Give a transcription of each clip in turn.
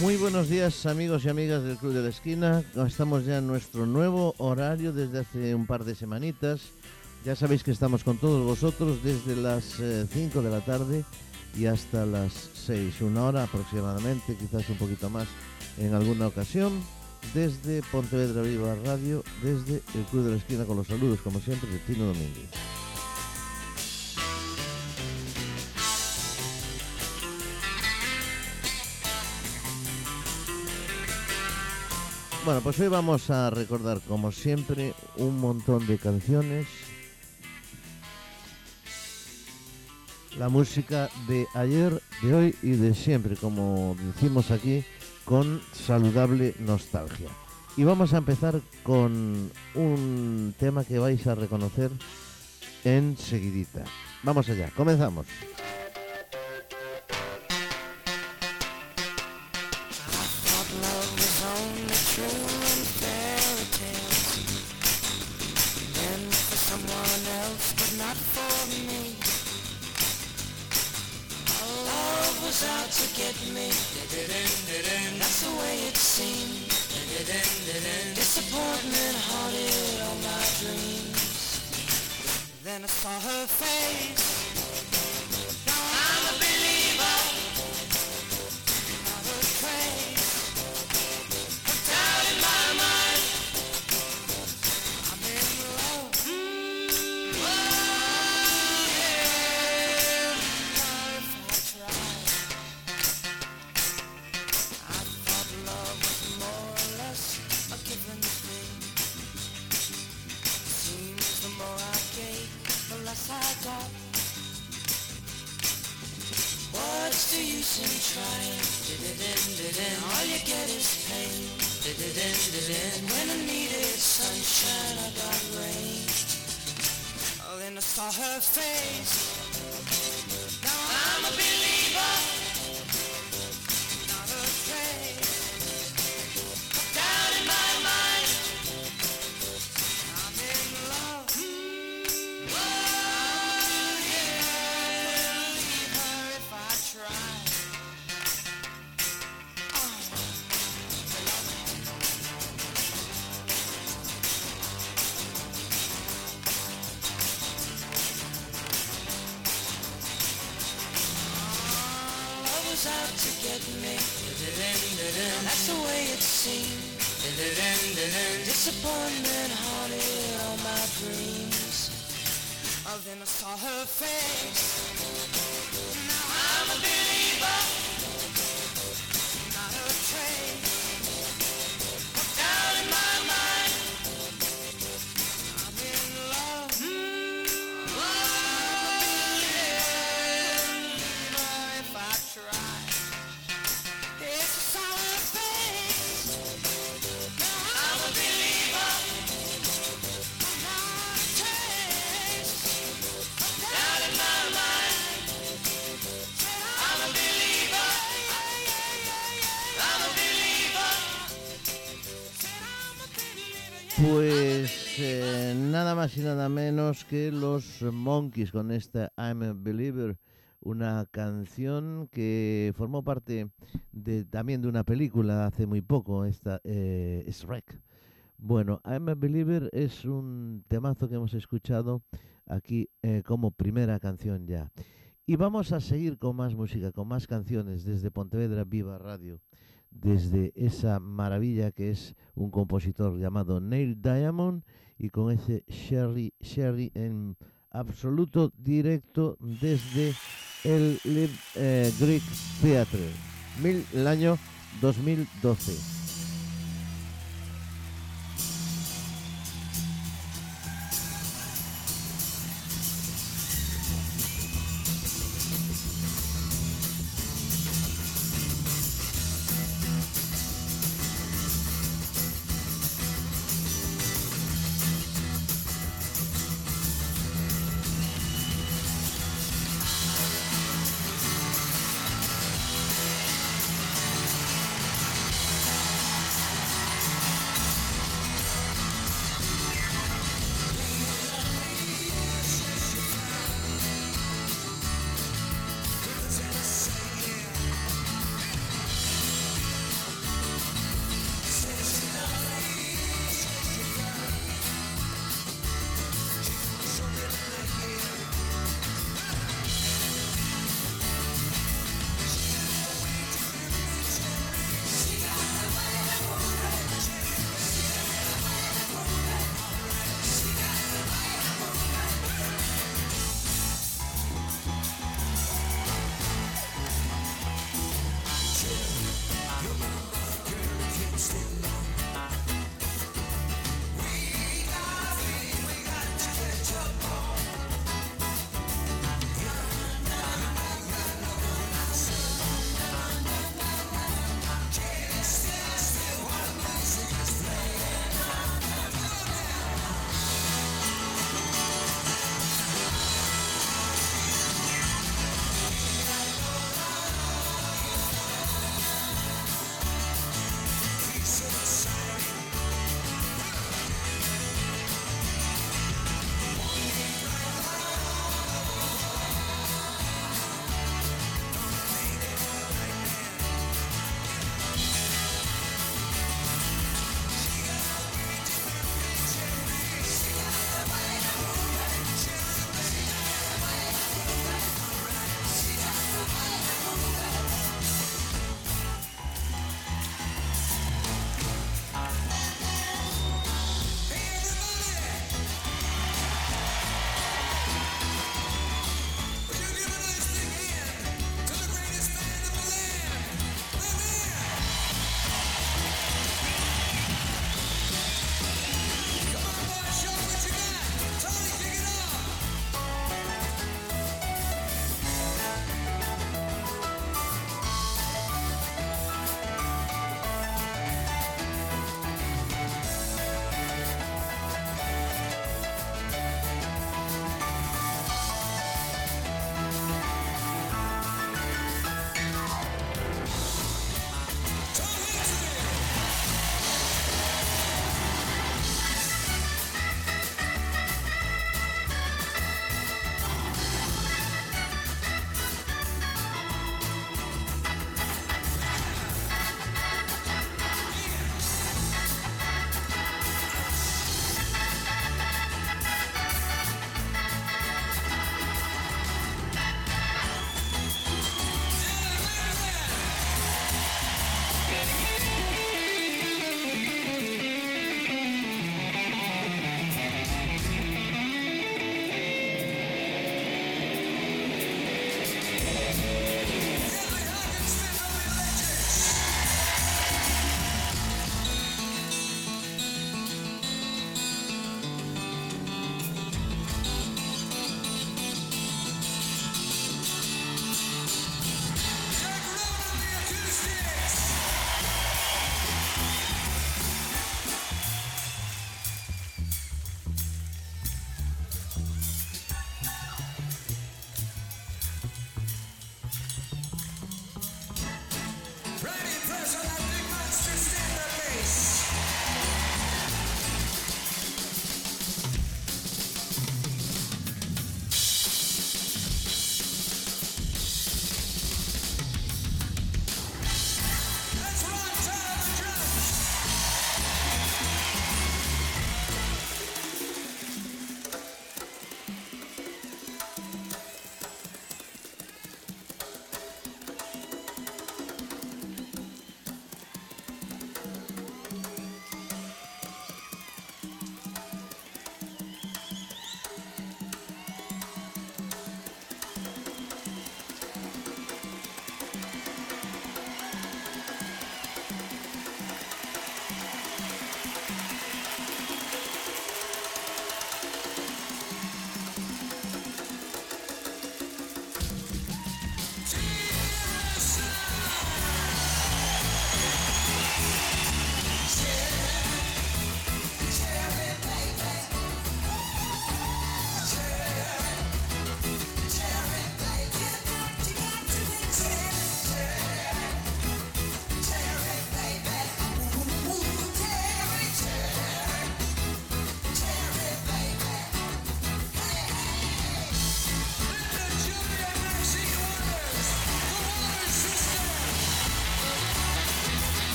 Muy buenos días amigos y amigas del Club de la Esquina. Estamos ya en nuestro nuevo horario desde hace un par de semanitas. Ya sabéis que estamos con todos vosotros desde las 5 eh, de la tarde y hasta las 6, una hora aproximadamente, quizás un poquito más en alguna ocasión, desde Pontevedra Viva Radio, desde el Club de la Esquina con los saludos, como siempre, de Tino Domínguez. Bueno, pues hoy vamos a recordar, como siempre, un montón de canciones. La música de ayer, de hoy y de siempre, como decimos aquí, con saludable nostalgia. Y vamos a empezar con un tema que vais a reconocer enseguidita. Vamos allá, comenzamos. Pues y nada menos que los Monkeys con esta I'm a Believer, una canción que formó parte de, también de una película hace muy poco, esta eh, Shrek. Bueno, I'm a Believer es un temazo que hemos escuchado aquí eh, como primera canción ya. Y vamos a seguir con más música, con más canciones desde Pontevedra Viva Radio desde esa maravilla que es un compositor llamado Neil Diamond y con ese Sherry Sherry en absoluto directo desde el eh, Greek Theatre, mil, el año 2012.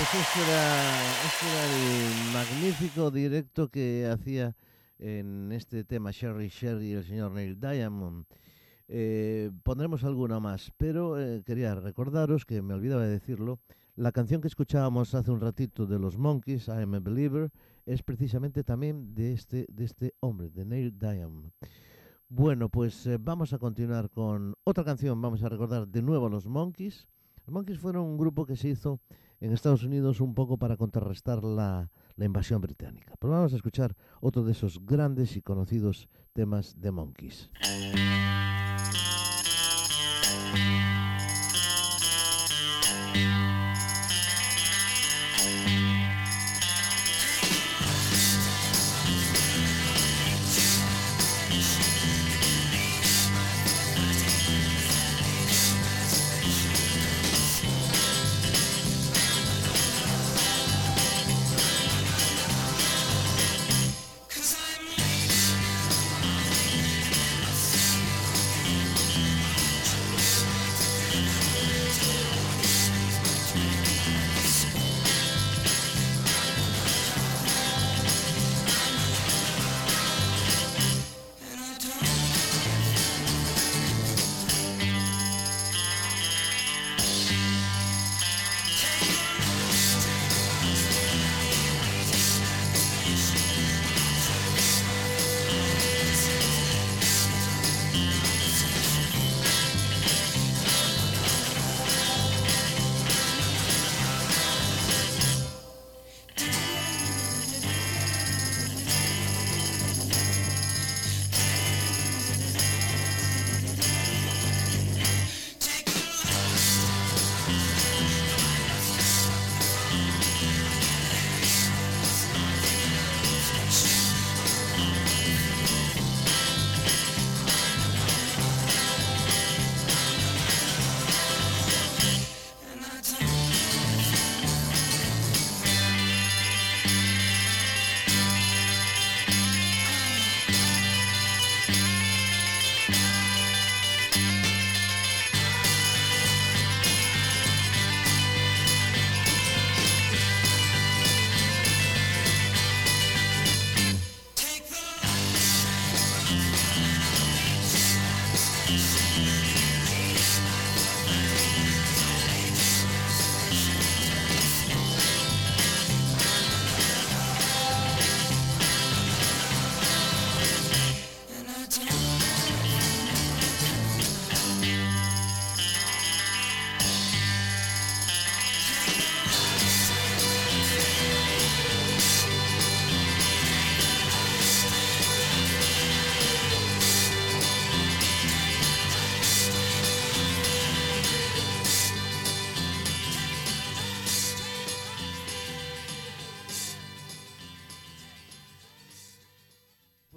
Pues este era, este era el magnífico directo que hacía en este tema Sherry Sherry el señor Neil Diamond. Eh, pondremos alguna más, pero eh, quería recordaros que me olvidaba de decirlo. La canción que escuchábamos hace un ratito de los Monkeys, I Am a Believer, es precisamente también de este, de este hombre, de Neil Diamond. Bueno, pues eh, vamos a continuar con otra canción. Vamos a recordar de nuevo a los Monkeys. Los Monkeys fueron un grupo que se hizo en Estados Unidos un poco para contrarrestar la, la invasión británica. Pero vamos a escuchar otro de esos grandes y conocidos temas de Monkeys.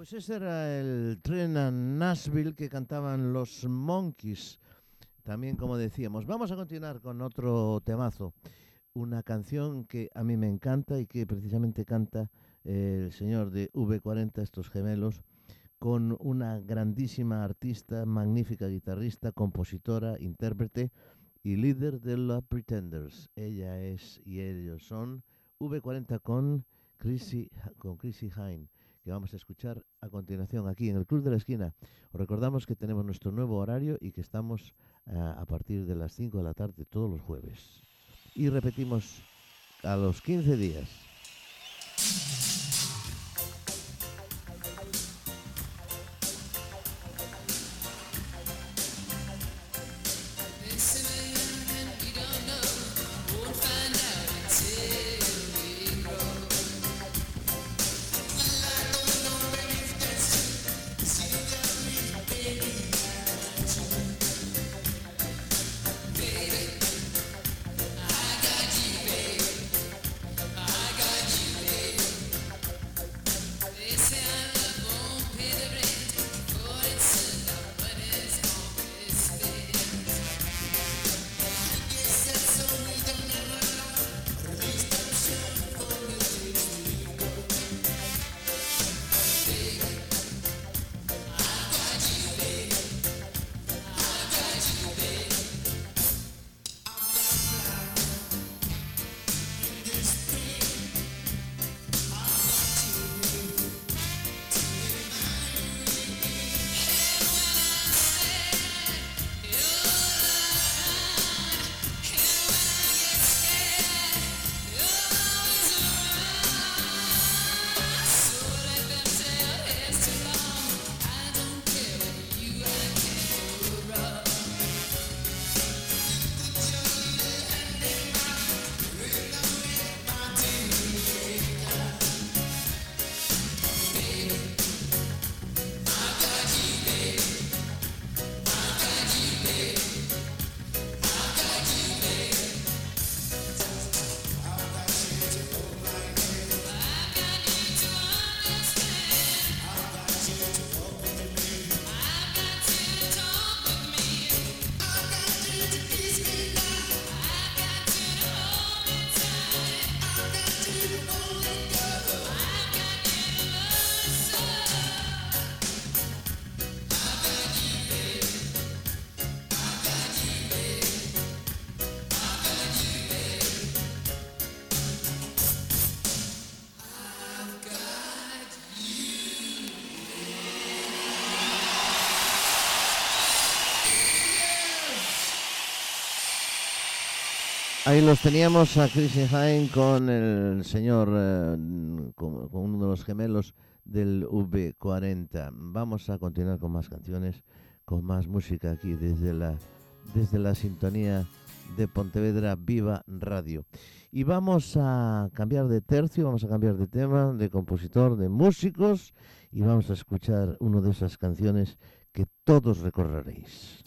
Pues ese era el tren a Nashville que cantaban los Monkeys. También, como decíamos, vamos a continuar con otro temazo. Una canción que a mí me encanta y que precisamente canta el señor de V40, estos gemelos, con una grandísima artista, magnífica guitarrista, compositora, intérprete y líder de los Pretenders. Ella es y ellos son V40 con Chrissy, con Chrissy Hine que vamos a escuchar a continuación aquí en el Club de la Esquina. Os recordamos que tenemos nuestro nuevo horario y que estamos uh, a partir de las 5 de la tarde todos los jueves. Y repetimos a los 15 días. Ahí los teníamos a Chris Hine con el señor, eh, con, uno de los gemelos del V40. Vamos a continuar con más canciones, con más música aquí desde la, desde la sintonía de Pontevedra Viva Radio. Y vamos a cambiar de tercio, vamos a cambiar de tema, de compositor, de músicos, y vamos a escuchar una de esas canciones que todos recorreréis.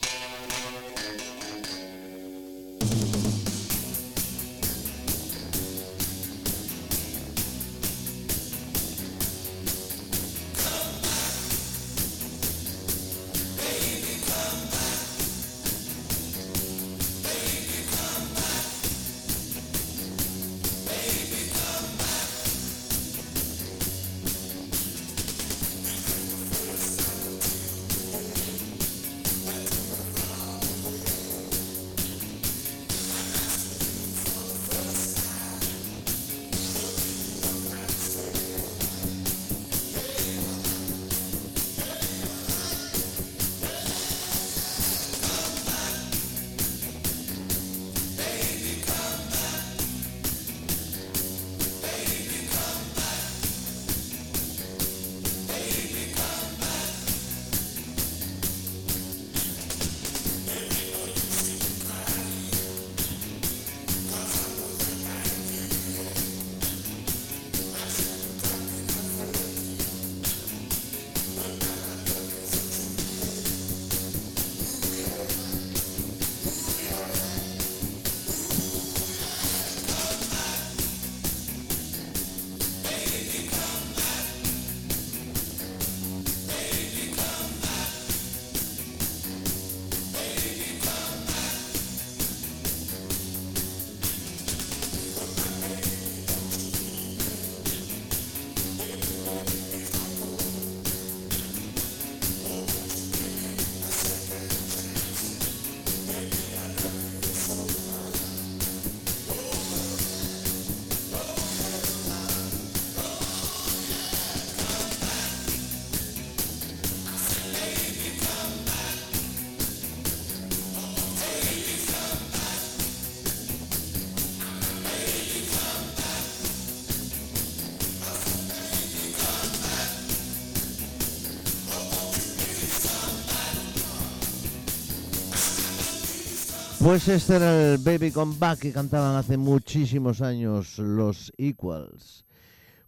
Pues este era el Baby Come Back que cantaban hace muchísimos años los Equals.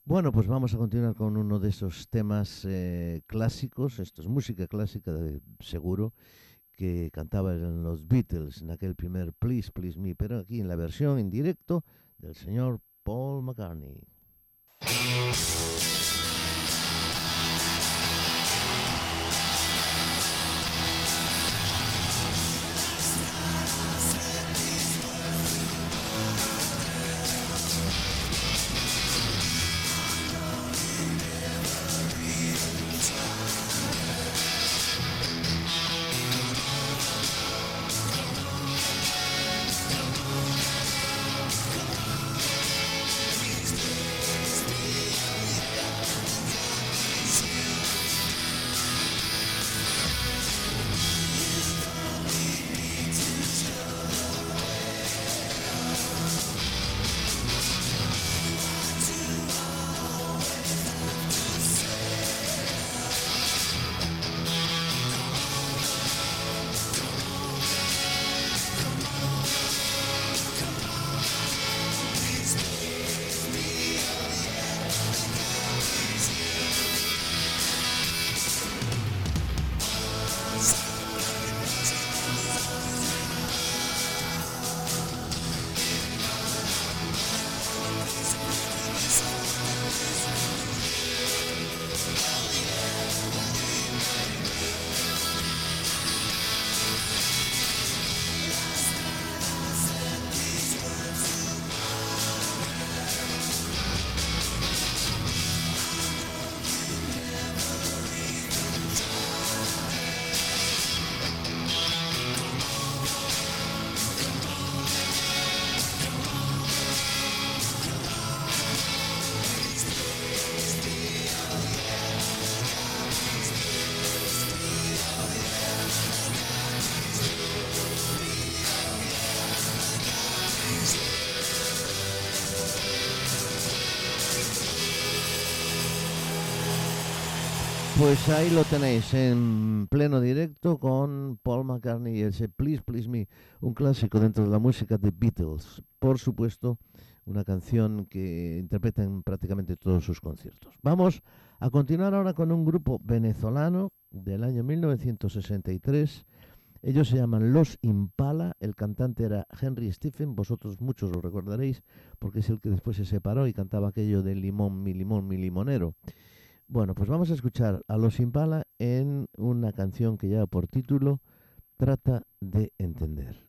Bueno, pues vamos a continuar con uno de esos temas eh, clásicos, esto es música clásica de seguro, que cantaban los Beatles en aquel primer Please, Please Me, pero aquí en la versión en directo del señor Paul McCartney. Pues ahí lo tenéis en pleno directo con Paul McCartney y ese Please Please Me, un clásico dentro de la música de Beatles. Por supuesto, una canción que interpretan prácticamente todos sus conciertos. Vamos a continuar ahora con un grupo venezolano del año 1963. Ellos se llaman Los Impala, el cantante era Henry Stephen, vosotros muchos lo recordaréis porque es el que después se separó y cantaba aquello de limón, mi limón, mi limonero. Bueno, pues vamos a escuchar a Los Impala en una canción que lleva por título Trata de entender.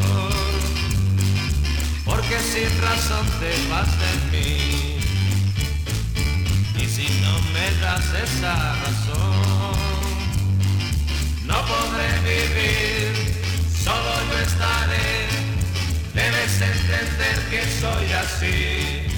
porque sin razón te vas de mí. Y si no me das esa razón, no podré vivir, solo yo estaré. Debes entender que soy así.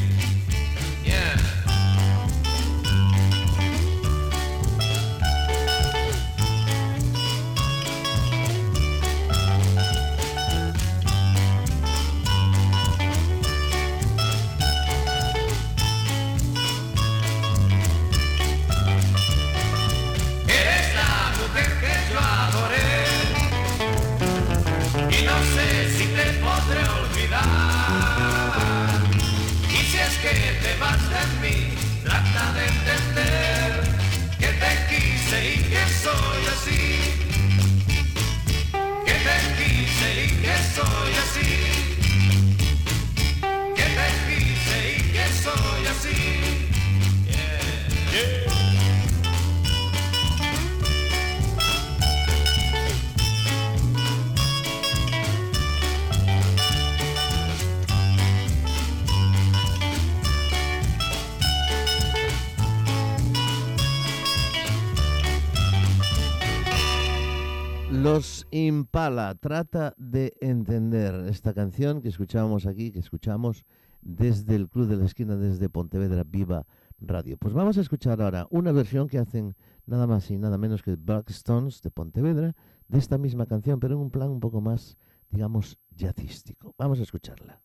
Impala trata de entender esta canción que escuchábamos aquí, que escuchamos desde el Club de la Esquina, desde Pontevedra Viva Radio. Pues vamos a escuchar ahora una versión que hacen nada más y nada menos que Black Stones de Pontevedra de esta misma canción, pero en un plan un poco más, digamos, jazzístico. Vamos a escucharla.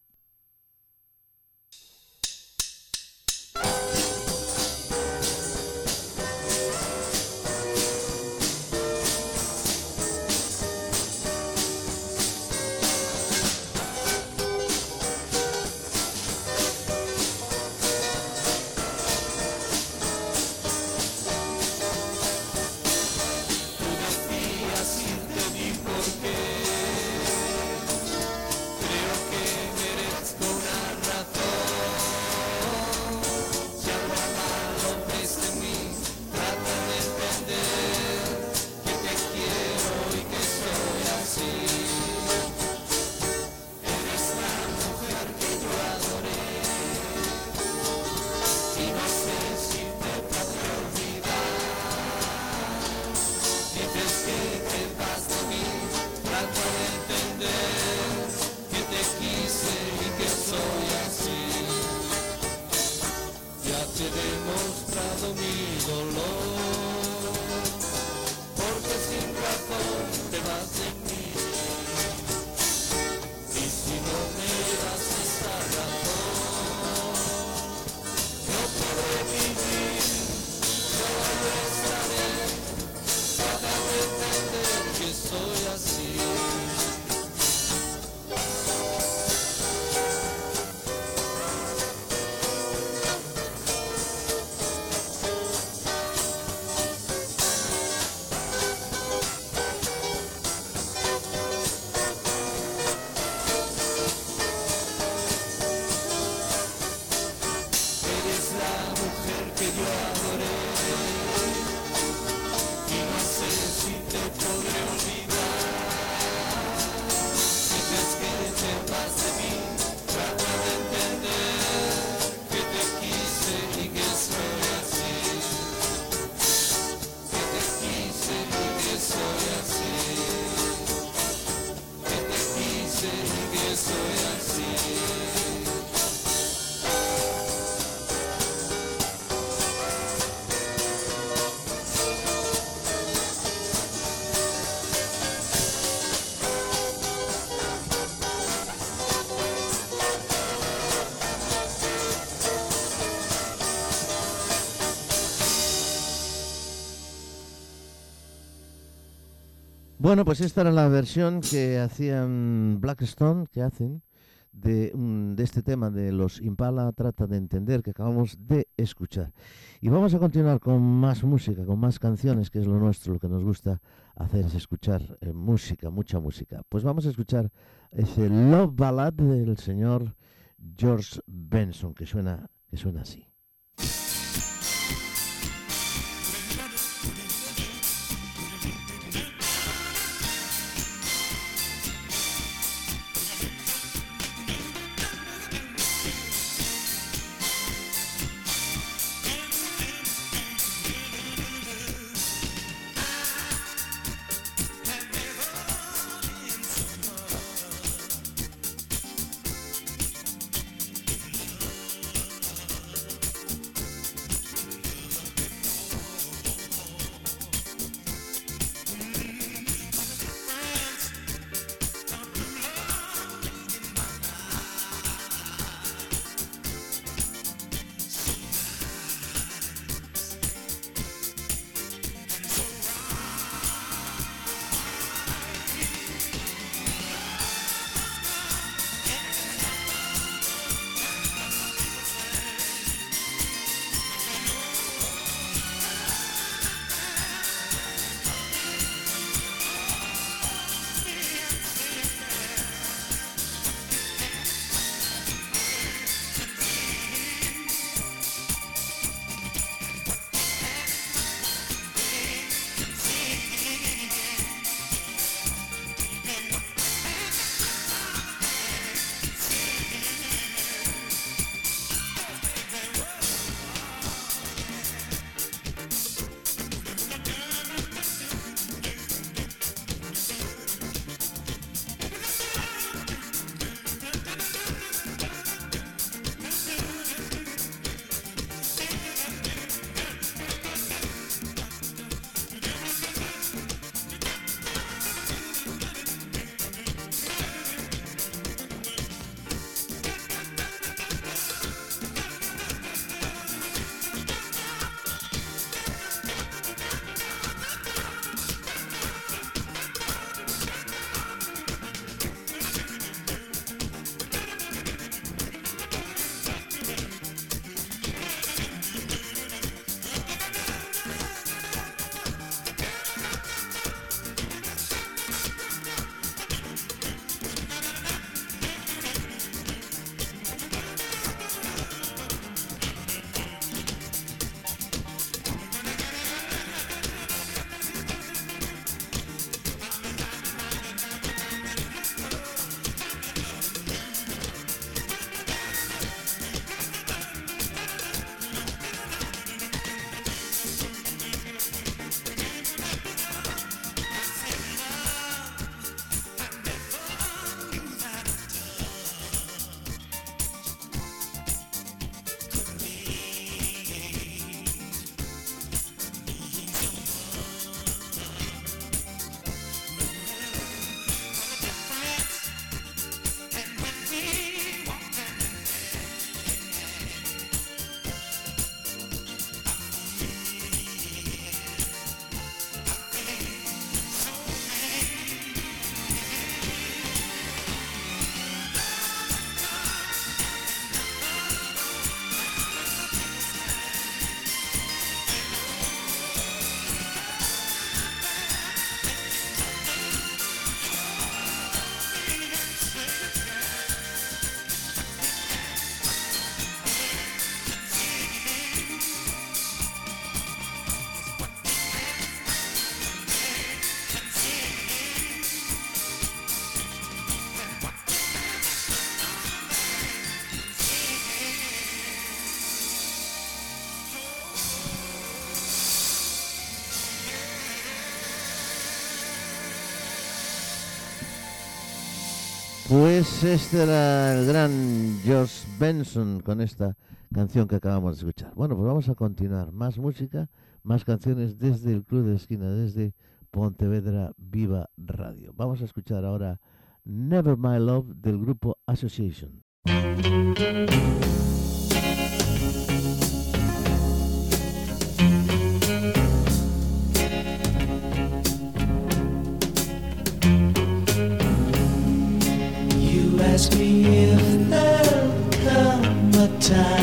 Bueno, pues esta era la versión que hacían Blackstone, que hacen, de, de, este tema de los Impala Trata de Entender que acabamos de escuchar. Y vamos a continuar con más música, con más canciones, que es lo nuestro, lo que nos gusta hacer es escuchar eh, música, mucha música. Pues vamos a escuchar ese Love Ballad del señor George Benson, que suena, que suena así. Pues este era el gran George Benson con esta canción que acabamos de escuchar. Bueno, pues vamos a continuar. Más música, más canciones desde el Club de Esquina, desde Pontevedra Viva Radio. Vamos a escuchar ahora Never My Love del grupo Association. time.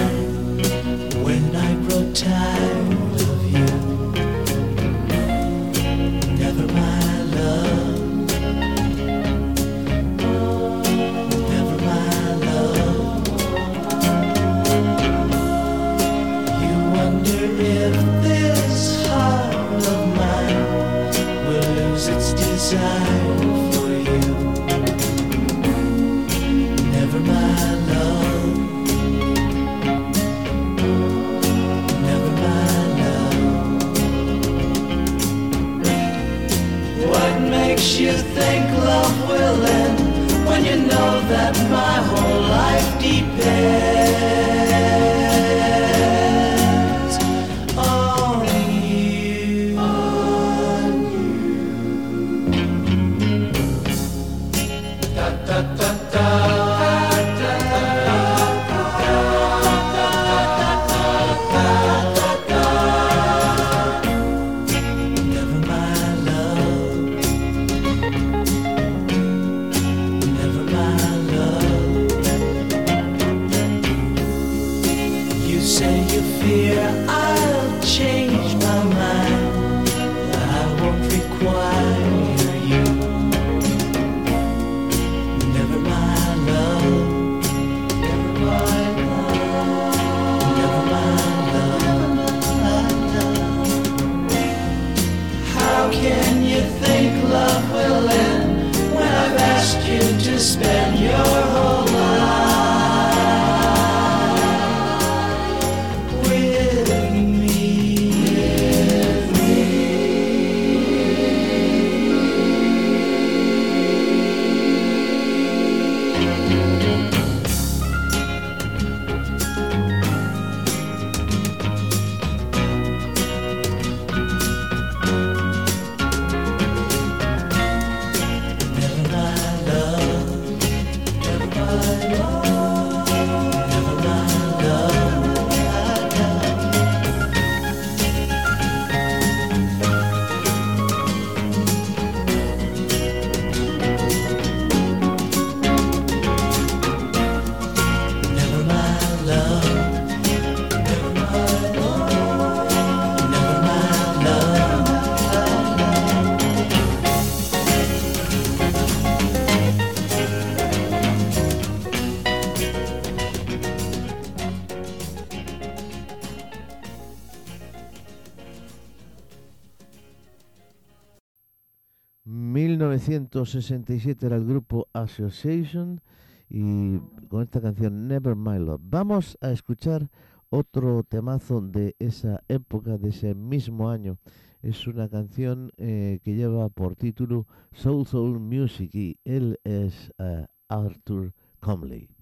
1967 era el grupo Association y con esta canción Never My Love. Vamos a escuchar otro temazo de esa época, de ese mismo año. Es una canción eh, que lleva por título Soul Soul Music y él es eh, Arthur Comley.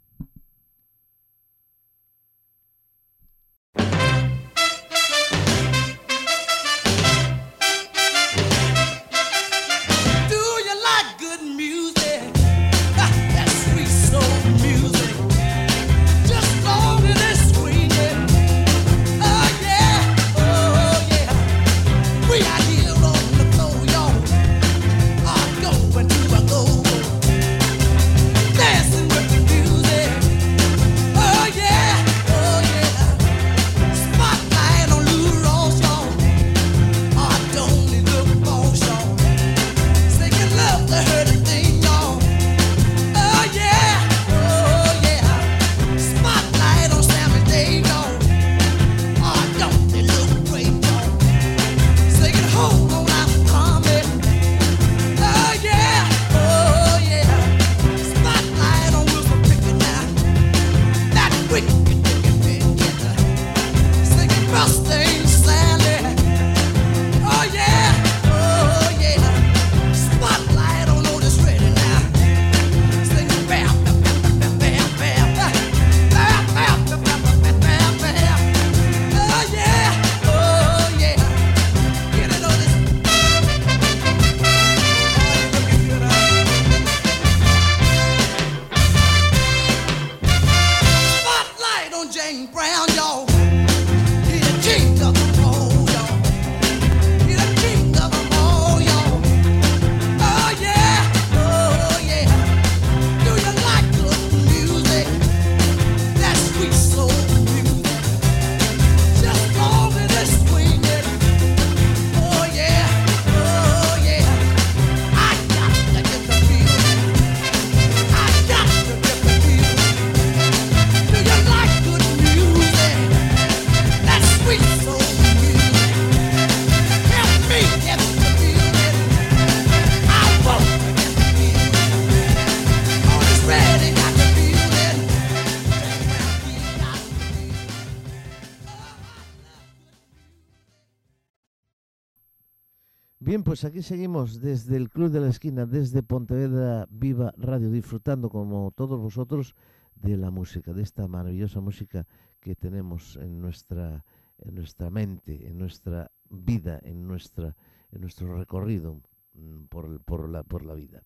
Pues aquí seguimos desde el Club de la Esquina, desde Pontevedra Viva Radio, disfrutando como todos vosotros de la música, de esta maravillosa música que tenemos en nuestra, en nuestra mente, en nuestra vida, en, nuestra, en nuestro recorrido mm, por, por, la, por la vida.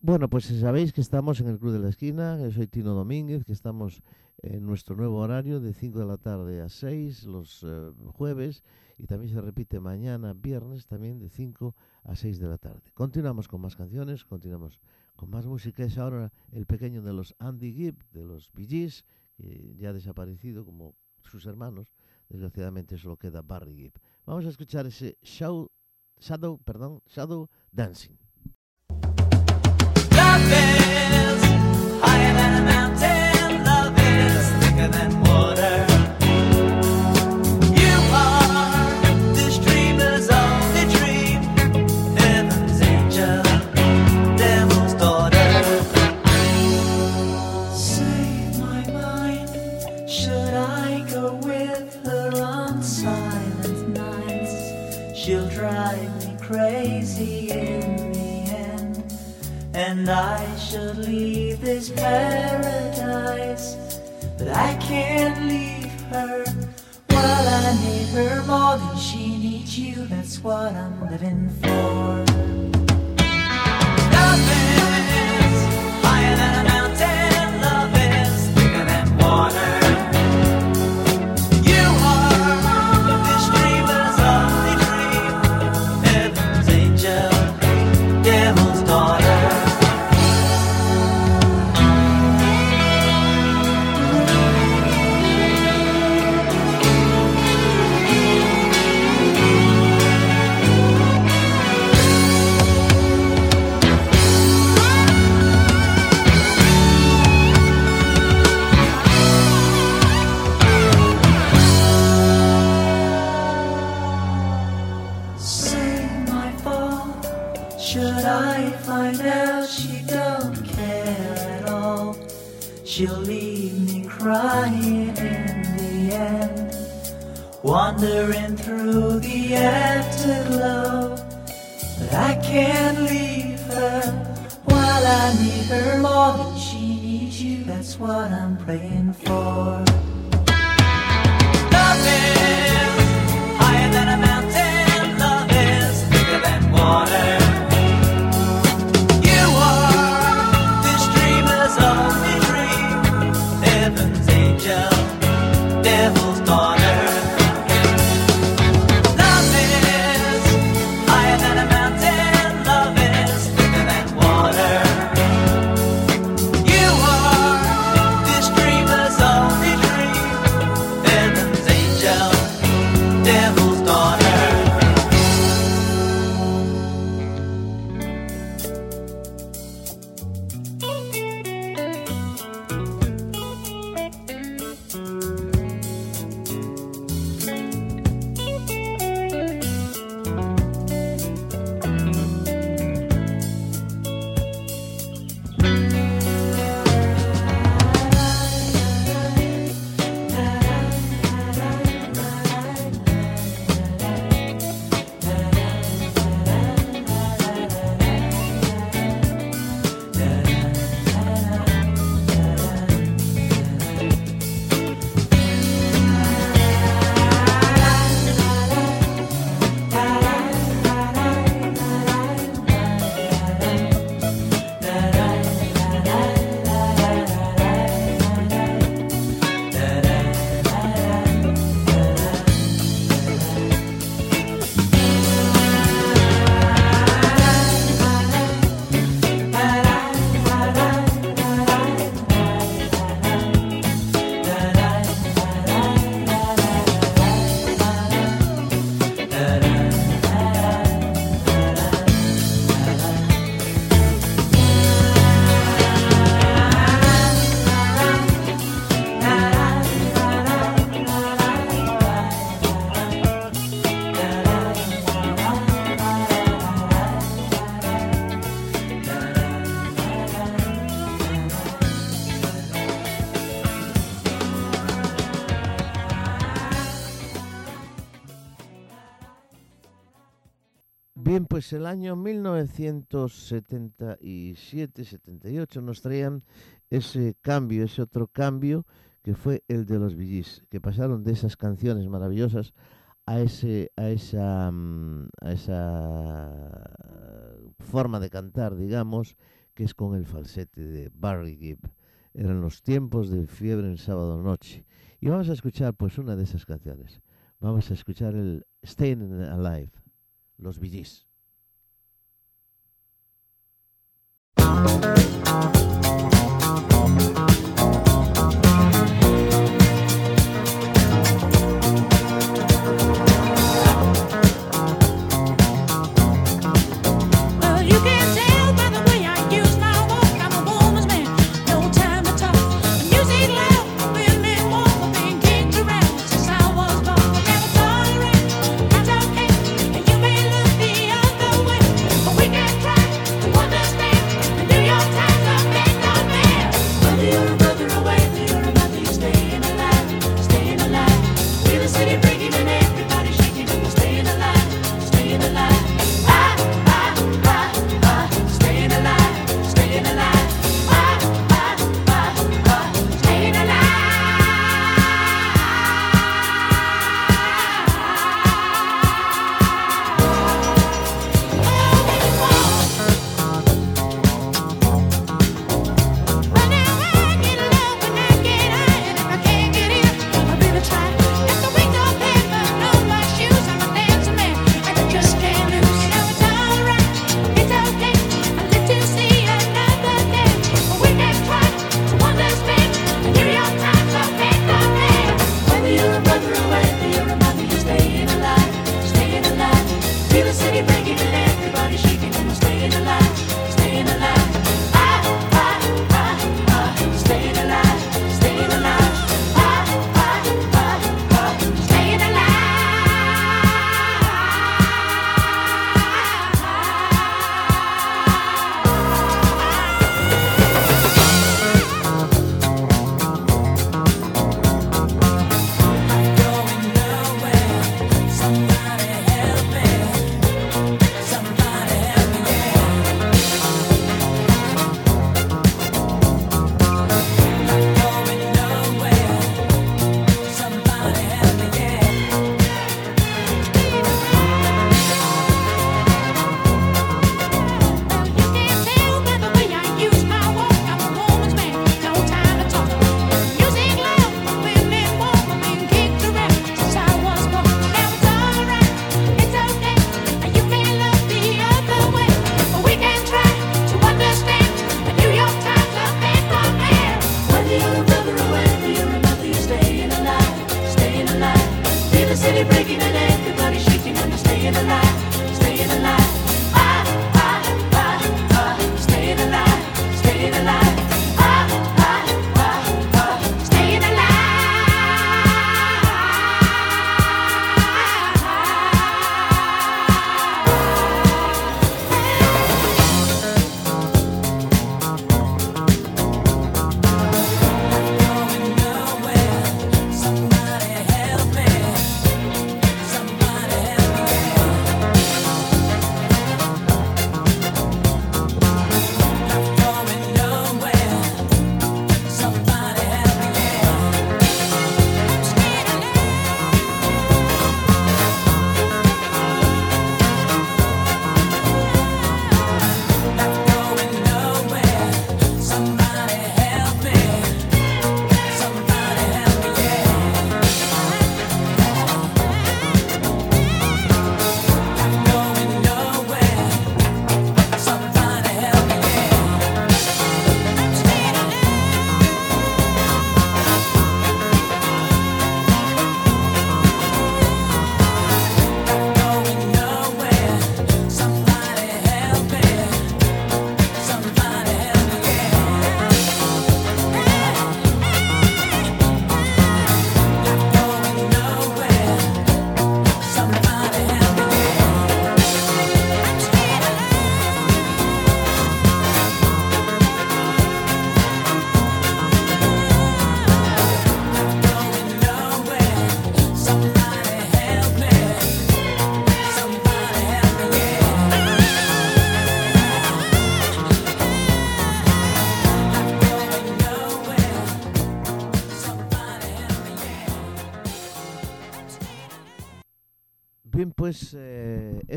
Bueno, pues sabéis que estamos en el Club de la Esquina, yo soy Tino Domínguez, que estamos en nuestro nuevo horario de 5 de la tarde a 6 los eh, jueves y también se repite mañana, viernes, también de 5 a 6 de la tarde. Continuamos con más canciones, continuamos con más música. Es ahora el pequeño de los Andy Gibb, de los Bee Gees, que ya ha desaparecido como sus hermanos. Desgraciadamente solo queda Barry Gibb. Vamos a escuchar ese show, Shadow, perdón, Shadow Dancing. And I should leave this paradise. But I can't leave her. While I need her more than she needs you, that's what I'm living for. Wandering through the afterglow. But I can't leave her while I need her more than she needs you. That's what I'm praying for. Love is higher than a mountain, love is thicker than water. El año 1977-78 nos traían ese cambio, ese otro cambio que fue el de los Billys, que pasaron de esas canciones maravillosas a ese a esa mm, a esa forma de cantar, digamos, que es con el falsete de Barry Gibb. Eran los tiempos de fiebre en sábado noche. Y vamos a escuchar pues una de esas canciones. Vamos a escuchar el Staying Alive, los Billys. Thank you.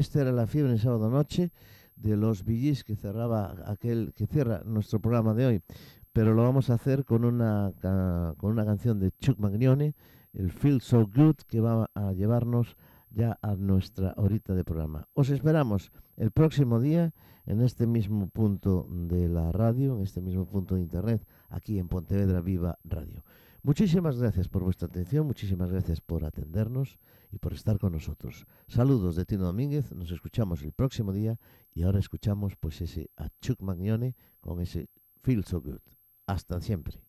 Esta era la fiebre en sábado noche de los Billys que cerraba aquel que cierra nuestro programa de hoy, pero lo vamos a hacer con una con una canción de Chuck Magnone, el Feel So Good que va a llevarnos ya a nuestra horita de programa. Os esperamos el próximo día en este mismo punto de la radio, en este mismo punto de internet, aquí en Pontevedra Viva Radio. Muchísimas gracias por vuestra atención, muchísimas gracias por atendernos y por estar con nosotros. Saludos de Tino Domínguez, nos escuchamos el próximo día y ahora escuchamos pues ese a Chuck Magnone con ese Feel So Good. Hasta siempre.